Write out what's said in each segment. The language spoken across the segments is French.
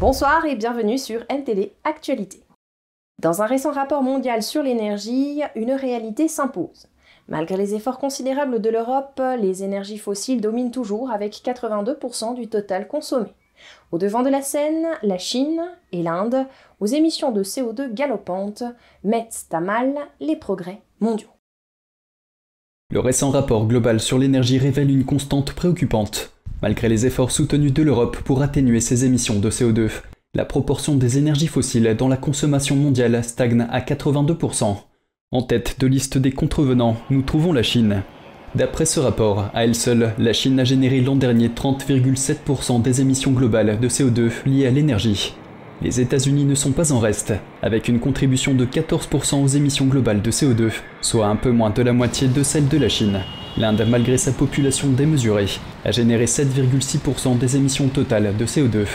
Bonsoir et bienvenue sur NTD Actualité. Dans un récent rapport mondial sur l'énergie, une réalité s'impose. Malgré les efforts considérables de l'Europe, les énergies fossiles dominent toujours avec 82% du total consommé. Au devant de la scène, la Chine et l'Inde, aux émissions de CO2 galopantes, mettent à mal les progrès mondiaux. Le récent rapport global sur l'énergie révèle une constante préoccupante. Malgré les efforts soutenus de l'Europe pour atténuer ses émissions de CO2, la proportion des énergies fossiles dans la consommation mondiale stagne à 82%. En tête de liste des contrevenants, nous trouvons la Chine. D'après ce rapport, à elle seule, la Chine a généré l'an dernier 30,7% des émissions globales de CO2 liées à l'énergie. Les États-Unis ne sont pas en reste, avec une contribution de 14% aux émissions globales de CO2, soit un peu moins de la moitié de celle de la Chine. L'Inde, malgré sa population démesurée, a généré 7,6% des émissions totales de CO2.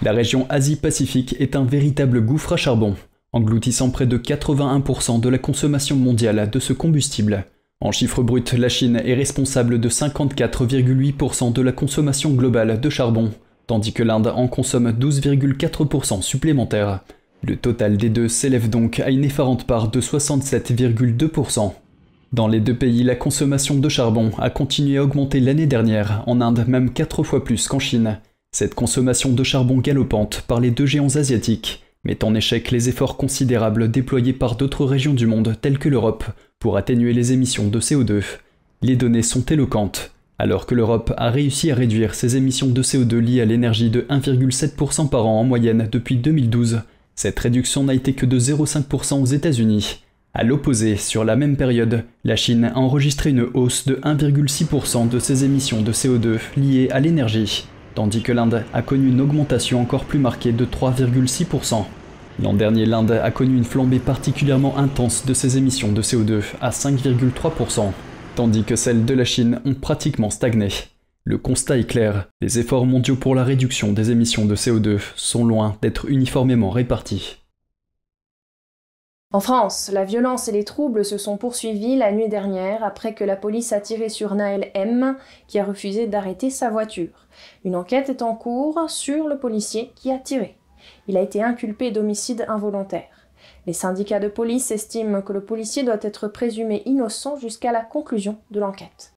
La région Asie-Pacifique est un véritable gouffre à charbon, engloutissant près de 81% de la consommation mondiale de ce combustible. En chiffres bruts, la Chine est responsable de 54,8% de la consommation globale de charbon, tandis que l'Inde en consomme 12,4% supplémentaires. Le total des deux s'élève donc à une effarante part de 67,2%. Dans les deux pays, la consommation de charbon a continué à augmenter l'année dernière, en Inde même 4 fois plus qu'en Chine. Cette consommation de charbon galopante par les deux géants asiatiques met en échec les efforts considérables déployés par d'autres régions du monde telles que l'Europe pour atténuer les émissions de CO2. Les données sont éloquentes. Alors que l'Europe a réussi à réduire ses émissions de CO2 liées à l'énergie de 1,7% par an en moyenne depuis 2012, cette réduction n'a été que de 0,5% aux États-Unis. À l'opposé, sur la même période, la Chine a enregistré une hausse de 1,6% de ses émissions de CO2 liées à l'énergie, tandis que l'Inde a connu une augmentation encore plus marquée de 3,6%. L'an dernier, l'Inde a connu une flambée particulièrement intense de ses émissions de CO2 à 5,3% tandis que celles de la Chine ont pratiquement stagné. Le constat est clair, les efforts mondiaux pour la réduction des émissions de CO2 sont loin d'être uniformément répartis. En France, la violence et les troubles se sont poursuivis la nuit dernière après que la police a tiré sur Naël M, qui a refusé d'arrêter sa voiture. Une enquête est en cours sur le policier qui a tiré. Il a été inculpé d'homicide involontaire. Les syndicats de police estiment que le policier doit être présumé innocent jusqu'à la conclusion de l'enquête.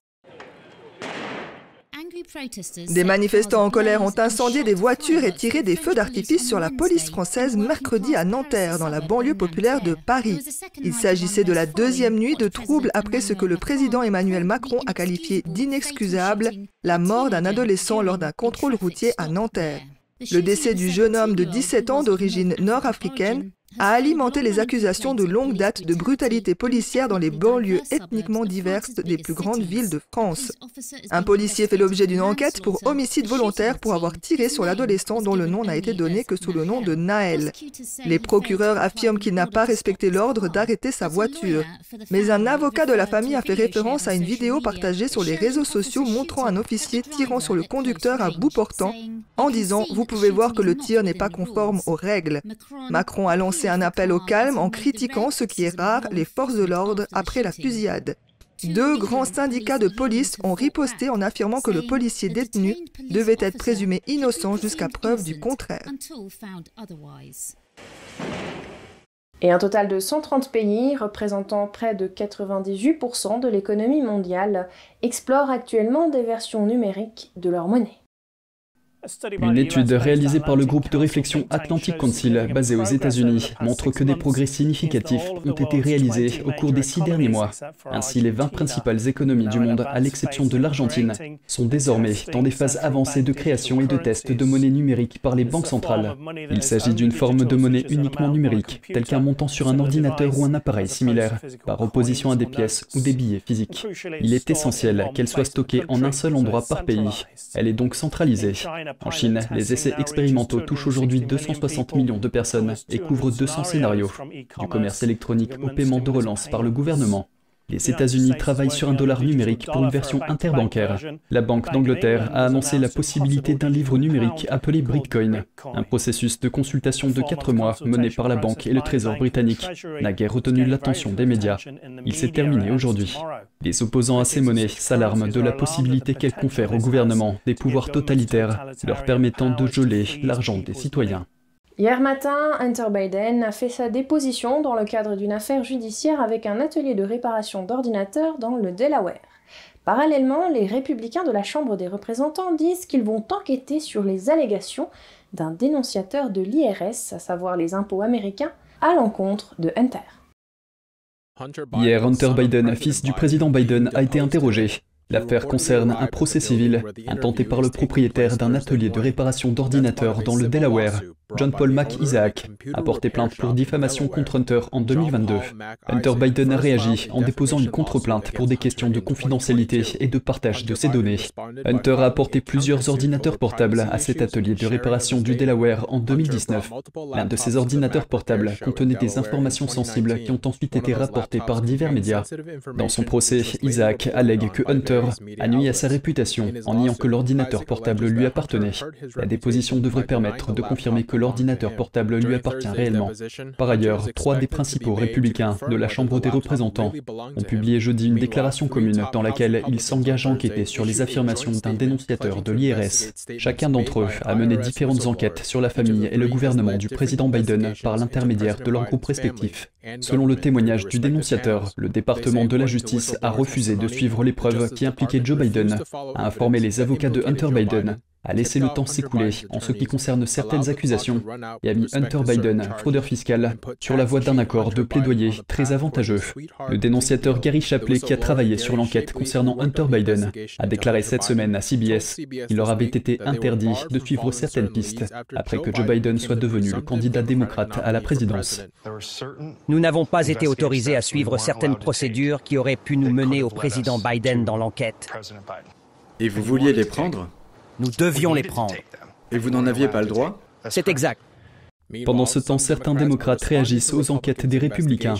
Des manifestants en colère ont incendié des voitures et tiré des feux d'artifice sur la police française mercredi à Nanterre, dans la banlieue populaire de Paris. Il s'agissait de la deuxième nuit de troubles après ce que le président Emmanuel Macron a qualifié d'inexcusable, la mort d'un adolescent lors d'un contrôle routier à Nanterre. Le décès du jeune homme de 17 ans d'origine nord-africaine a alimenté les accusations de longue date de brutalité policière dans les banlieues ethniquement diverses des plus grandes villes de France. Un policier fait l'objet d'une enquête pour homicide volontaire pour avoir tiré sur l'adolescent dont le nom n'a été donné que sous le nom de Naël. Les procureurs affirment qu'il n'a pas respecté l'ordre d'arrêter sa voiture. Mais un avocat de la famille a fait référence à une vidéo partagée sur les réseaux sociaux montrant un officier tirant sur le conducteur à bout portant en disant « Vous pouvez voir que le tir n'est pas conforme aux règles ». Macron a lancé un appel au calme en critiquant, ce qui est rare, les forces de l'ordre après la fusillade. Deux grands syndicats de police ont riposté en affirmant que le policier détenu devait être présumé innocent jusqu'à preuve du contraire. Et un total de 130 pays, représentant près de 98% de l'économie mondiale, explorent actuellement des versions numériques de leur monnaie. Une étude réalisée par le groupe de réflexion Atlantic Council, basé aux États-Unis, montre que des progrès significatifs ont été réalisés au cours des six derniers mois. Ainsi, les 20 principales économies du monde, à l'exception de l'Argentine, sont désormais dans des phases avancées de création et de test de monnaie numérique par les banques centrales. Il s'agit d'une forme de monnaie uniquement numérique, telle qu'un montant sur un ordinateur ou un appareil similaire, par opposition à des pièces ou des billets physiques. Il est essentiel qu'elle soit stockée en un seul endroit par pays. Elle est donc centralisée. En Chine, les essais expérimentaux touchent aujourd'hui 260 millions de personnes et couvrent 200 scénarios, du commerce électronique au paiement de relance par le gouvernement. Les États-Unis travaillent sur un dollar numérique pour une version interbancaire. La Banque d'Angleterre a annoncé la possibilité d'un livre numérique appelé Bitcoin, un processus de consultation de 4 mois mené par la banque et le Trésor britannique n'a guère retenu l'attention des médias. Il s'est terminé aujourd'hui. Les opposants à ces monnaies s'alarment de la possibilité qu'elles confèrent au gouvernement des pouvoirs totalitaires leur permettant de geler l'argent des citoyens. Hier matin, Hunter Biden a fait sa déposition dans le cadre d'une affaire judiciaire avec un atelier de réparation d'ordinateurs dans le Delaware. Parallèlement, les républicains de la Chambre des représentants disent qu'ils vont enquêter sur les allégations d'un dénonciateur de l'IRS, à savoir les impôts américains, à l'encontre de Hunter. Hier, Hunter Biden, fils du président Biden, a été interrogé. L'affaire concerne un procès civil intenté par le propriétaire d'un atelier de réparation d'ordinateurs dans le Delaware, John Paul Mac Isaac, a porté plainte pour diffamation contre Hunter en 2022. Hunter Biden a réagi en déposant une contre-plainte pour des questions de confidentialité et de partage de ses données. Hunter a apporté plusieurs ordinateurs portables à cet atelier de réparation du Delaware en 2019. L'un de ces ordinateurs portables contenait des informations sensibles qui ont ensuite été rapportées par divers médias. Dans son procès, Isaac allègue que Hunter a nuit à sa réputation en niant que l'ordinateur portable lui appartenait. La déposition devrait permettre de confirmer que l'ordinateur portable lui appartient réellement. Par ailleurs, trois des principaux républicains de la Chambre des représentants ont publié jeudi une déclaration commune dans laquelle ils s'engagent à enquêter sur les affirmations d'un dénonciateur de l'IRS. Chacun d'entre eux a mené différentes enquêtes sur la famille et le gouvernement du président Biden par l'intermédiaire de leurs groupes respectifs. Selon le témoignage du dénonciateur, le département de la justice a refusé de suivre les preuves qui impliquaient Joe Biden, a informé les avocats de Hunter Biden a laissé le temps s'écouler en ce qui concerne certaines accusations et a mis Hunter Biden, fraudeur fiscal, sur la voie d'un accord de plaidoyer très avantageux. Le dénonciateur Gary Shapley, qui a travaillé sur l'enquête concernant Hunter Biden, a déclaré cette semaine à CBS qu'il leur avait été interdit de suivre certaines pistes après que Joe Biden soit devenu le candidat démocrate à la présidence. Nous n'avons pas été autorisés à suivre certaines procédures qui auraient pu nous mener au président Biden dans l'enquête. Et vous vouliez les prendre? Nous devions les prendre. Et vous n'en aviez pas le droit C'est exact. Pendant ce temps, certains démocrates réagissent aux enquêtes des républicains.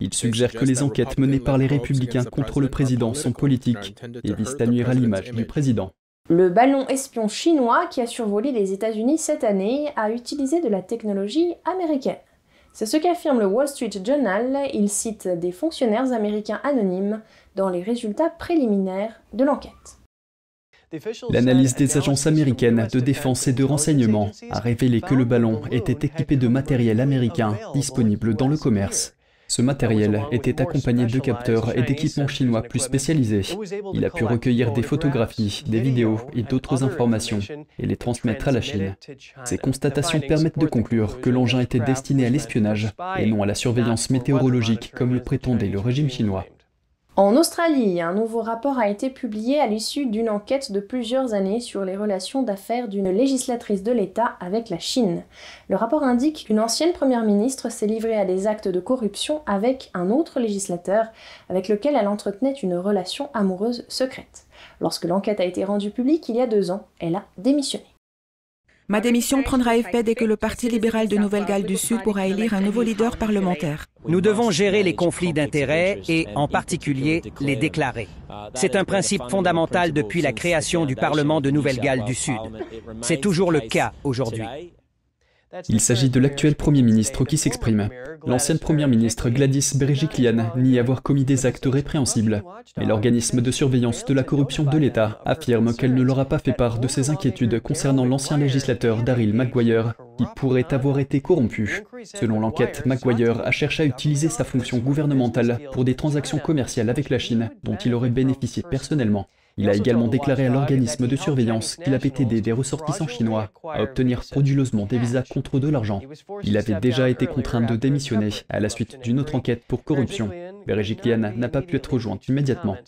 Ils suggèrent que les enquêtes menées par les républicains contre le président sont politiques et visent à nuire à l'image du président. Le ballon espion chinois qui a survolé les États-Unis cette année a utilisé de la technologie américaine. C'est ce qu'affirme le Wall Street Journal. Il cite des fonctionnaires américains anonymes dans les résultats préliminaires de l'enquête. L'analyse des agences américaines de défense et de renseignement a révélé que le ballon était équipé de matériel américain disponible dans le commerce. Ce matériel était accompagné de capteurs et d'équipements chinois plus spécialisés. Il a pu recueillir des photographies, des vidéos et d'autres informations et les transmettre à la Chine. Ces constatations permettent de conclure que l'engin était destiné à l'espionnage et non à la surveillance météorologique comme le prétendait le régime chinois. En Australie, un nouveau rapport a été publié à l'issue d'une enquête de plusieurs années sur les relations d'affaires d'une législatrice de l'État avec la Chine. Le rapport indique qu'une ancienne première ministre s'est livrée à des actes de corruption avec un autre législateur avec lequel elle entretenait une relation amoureuse secrète. Lorsque l'enquête a été rendue publique il y a deux ans, elle a démissionné. Ma démission prendra effet dès que le Parti libéral de Nouvelle-Galles du Sud pourra élire un nouveau leader parlementaire. Nous devons gérer les conflits d'intérêts et, en particulier, les déclarer. C'est un principe fondamental depuis la création du Parlement de Nouvelle-Galles du Sud. C'est toujours le cas aujourd'hui. Il s'agit de l'actuel Premier ministre qui s'exprime. L'ancienne Première ministre Gladys Berejiklian nie avoir commis des actes répréhensibles, mais l'organisme de surveillance de la corruption de l'État affirme qu'elle ne leur a pas fait part de ses inquiétudes concernant l'ancien législateur Daryl Maguire, qui pourrait avoir été corrompu. Selon l'enquête, Maguire a cherché à utiliser sa fonction gouvernementale pour des transactions commerciales avec la Chine, dont il aurait bénéficié personnellement. Il a également déclaré à l'organisme de surveillance qu'il avait aidé des ressortissants chinois à obtenir frauduleusement des visas contre de l'argent. Il avait déjà été contraint de démissionner à la suite d'une autre enquête pour corruption. Berejiklian n'a pas pu être rejointe immédiatement.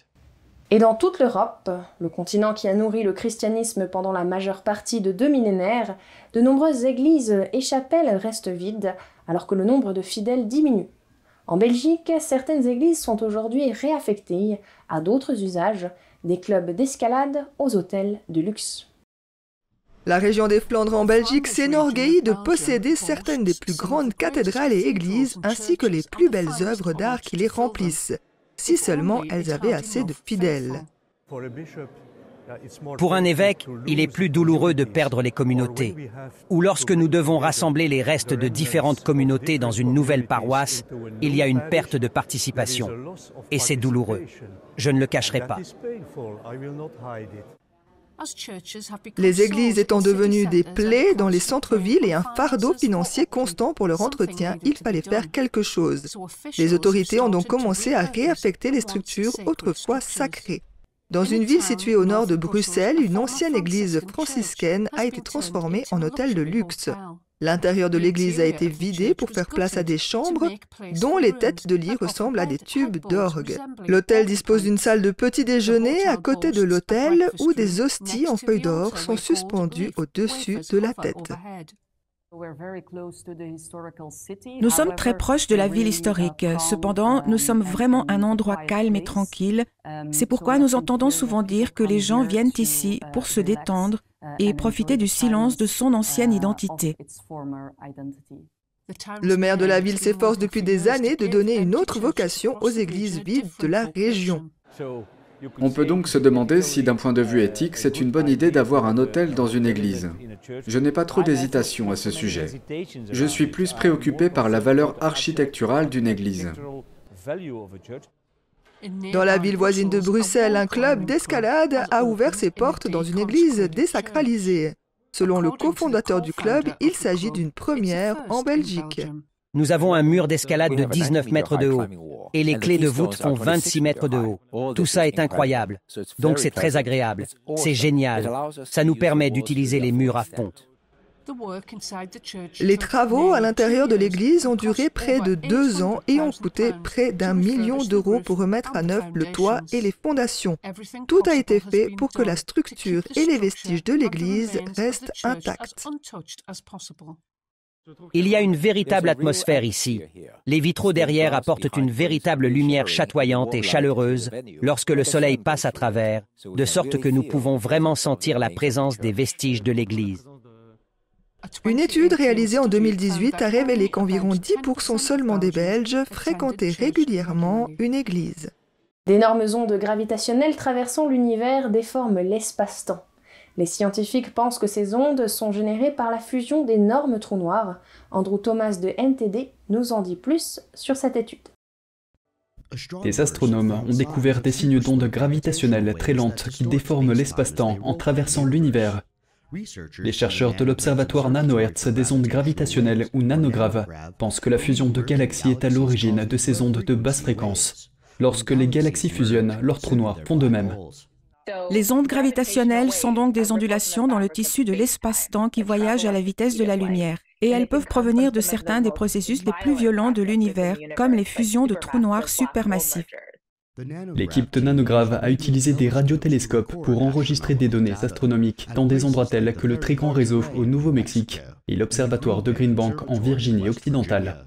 Et dans toute l'Europe, le continent qui a nourri le christianisme pendant la majeure partie de deux millénaires, de nombreuses églises et chapelles restent vides alors que le nombre de fidèles diminue. En Belgique, certaines églises sont aujourd'hui réaffectées à d'autres usages des clubs d'escalade aux hôtels de luxe. La région des Flandres en Belgique s'énorgueillit de posséder certaines des plus grandes cathédrales et églises ainsi que les plus belles œuvres d'art qui les remplissent, si seulement elles avaient assez de fidèles. Pour un évêque, il est plus douloureux de perdre les communautés. Ou lorsque nous devons rassembler les restes de différentes communautés dans une nouvelle paroisse, il y a une perte de participation. Et c'est douloureux. Je ne le cacherai pas. Les églises étant devenues des plaies dans les centres-villes et un fardeau financier constant pour leur entretien, il fallait faire quelque chose. Les autorités ont donc commencé à réaffecter les structures autrefois sacrées. Dans une ville située au nord de Bruxelles, une ancienne église franciscaine a été transformée en hôtel de luxe. L'intérieur de l'église a été vidé pour faire place à des chambres dont les têtes de lit ressemblent à des tubes d'orgue. L'hôtel dispose d'une salle de petit déjeuner à côté de l'hôtel où des hosties en feuilles d'or sont suspendues au-dessus de la tête. Nous sommes très proches de la ville historique. Cependant, nous sommes vraiment un endroit calme et tranquille. C'est pourquoi nous entendons souvent dire que les gens viennent ici pour se détendre et profiter du silence de son ancienne identité. Le maire de la ville s'efforce depuis des années de donner une autre vocation aux églises vides de la région. On peut donc se demander si d'un point de vue éthique, c'est une bonne idée d'avoir un hôtel dans une église. Je n'ai pas trop d'hésitation à ce sujet. Je suis plus préoccupé par la valeur architecturale d'une église. Dans la ville voisine de Bruxelles, un club d'escalade a ouvert ses portes dans une église désacralisée. Selon le cofondateur du club, il s'agit d'une première en Belgique. Nous avons un mur d'escalade de 19 mètres de haut et les clés de voûte font 26 mètres de haut. Tout ça est incroyable. Donc c'est très agréable. C'est génial. Ça nous permet d'utiliser les murs à fond. Les travaux à l'intérieur de l'église ont duré près de deux ans et ont coûté près d'un million d'euros pour remettre à neuf le toit et les fondations. Tout a été fait pour que la structure et les vestiges de l'église restent intacts. Il y a une véritable atmosphère ici. Les vitraux derrière apportent une véritable lumière chatoyante et chaleureuse lorsque le soleil passe à travers, de sorte que nous pouvons vraiment sentir la présence des vestiges de l'église. Une étude réalisée en 2018 a révélé qu'environ 10% seulement des Belges fréquentaient régulièrement une église. D'énormes ondes gravitationnelles traversant l'univers déforment l'espace-temps. Les scientifiques pensent que ces ondes sont générées par la fusion d'énormes trous noirs. Andrew Thomas de NTD nous en dit plus sur cette étude. Les astronomes ont découvert des signes d'ondes gravitationnelles très lentes qui déforment l'espace-temps en traversant l'univers les chercheurs de l'Observatoire nanohertz des ondes gravitationnelles ou nanograves pensent que la fusion de galaxies est à l'origine de ces ondes de basse fréquence. Lorsque les galaxies fusionnent, leurs trous noirs font de même. Les ondes gravitationnelles sont donc des ondulations dans le tissu de l'espace-temps qui voyagent à la vitesse de la lumière, et elles peuvent provenir de certains des processus les plus violents de l'univers, comme les fusions de trous noirs supermassifs. L'équipe de Nanograve a utilisé des radiotélescopes pour enregistrer des données astronomiques dans des endroits tels que le très grand réseau au Nouveau-Mexique et l'observatoire de Greenbank en Virginie occidentale.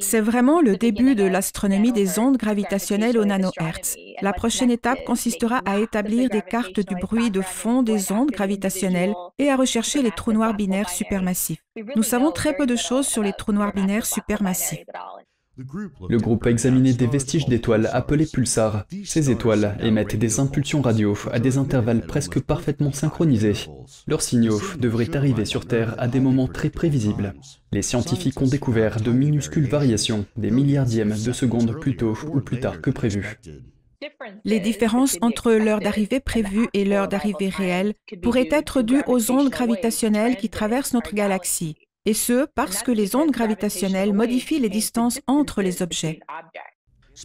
C'est vraiment le début de l'astronomie des ondes gravitationnelles au nanohertz. La prochaine étape consistera à établir des cartes du bruit de fond des ondes gravitationnelles et à rechercher les trous noirs binaires supermassifs. Nous savons très peu de choses sur les trous noirs binaires supermassifs. Le groupe a examiné des vestiges d'étoiles appelées pulsars. Ces étoiles émettent des impulsions radio à des intervalles presque parfaitement synchronisés. Leurs signaux devraient arriver sur Terre à des moments très prévisibles. Les scientifiques ont découvert de minuscules variations, des milliardièmes de secondes plus tôt ou plus tard que prévu. Les différences entre l'heure d'arrivée prévue et l'heure d'arrivée réelle pourraient être dues aux ondes gravitationnelles qui traversent notre galaxie et ce parce que les ondes gravitationnelles modifient les distances entre les objets.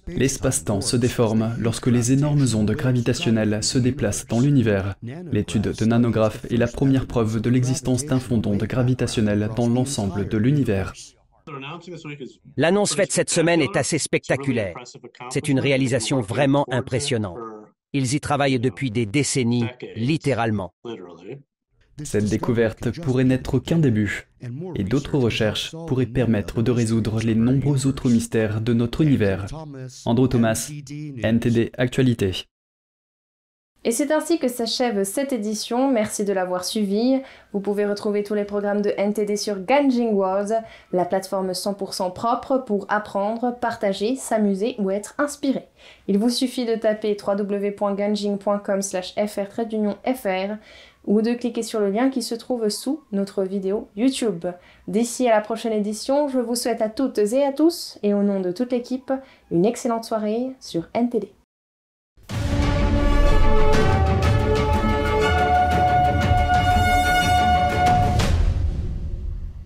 L'espace-temps se déforme lorsque les énormes ondes gravitationnelles se déplacent dans l'univers. L'étude de nanographe est la première preuve de l'existence d'un fond d'ondes gravitationnelles dans l'ensemble de l'univers. L'annonce faite cette semaine est assez spectaculaire. C'est une réalisation vraiment impressionnante. Ils y travaillent depuis des décennies, littéralement. Cette découverte pourrait n'être qu'un début, et d'autres recherches pourraient permettre de résoudre les nombreux autres mystères de notre univers. Andrew Thomas, NTD Actualité. Et c'est ainsi que s'achève cette édition. Merci de l'avoir suivi. Vous pouvez retrouver tous les programmes de NTD sur Ganjing World, la plateforme 100% propre pour apprendre, partager, s'amuser ou être inspiré. Il vous suffit de taper www.ganjing.com/fr ou de cliquer sur le lien qui se trouve sous notre vidéo YouTube. D'ici à la prochaine édition, je vous souhaite à toutes et à tous, et au nom de toute l'équipe, une excellente soirée sur NTD.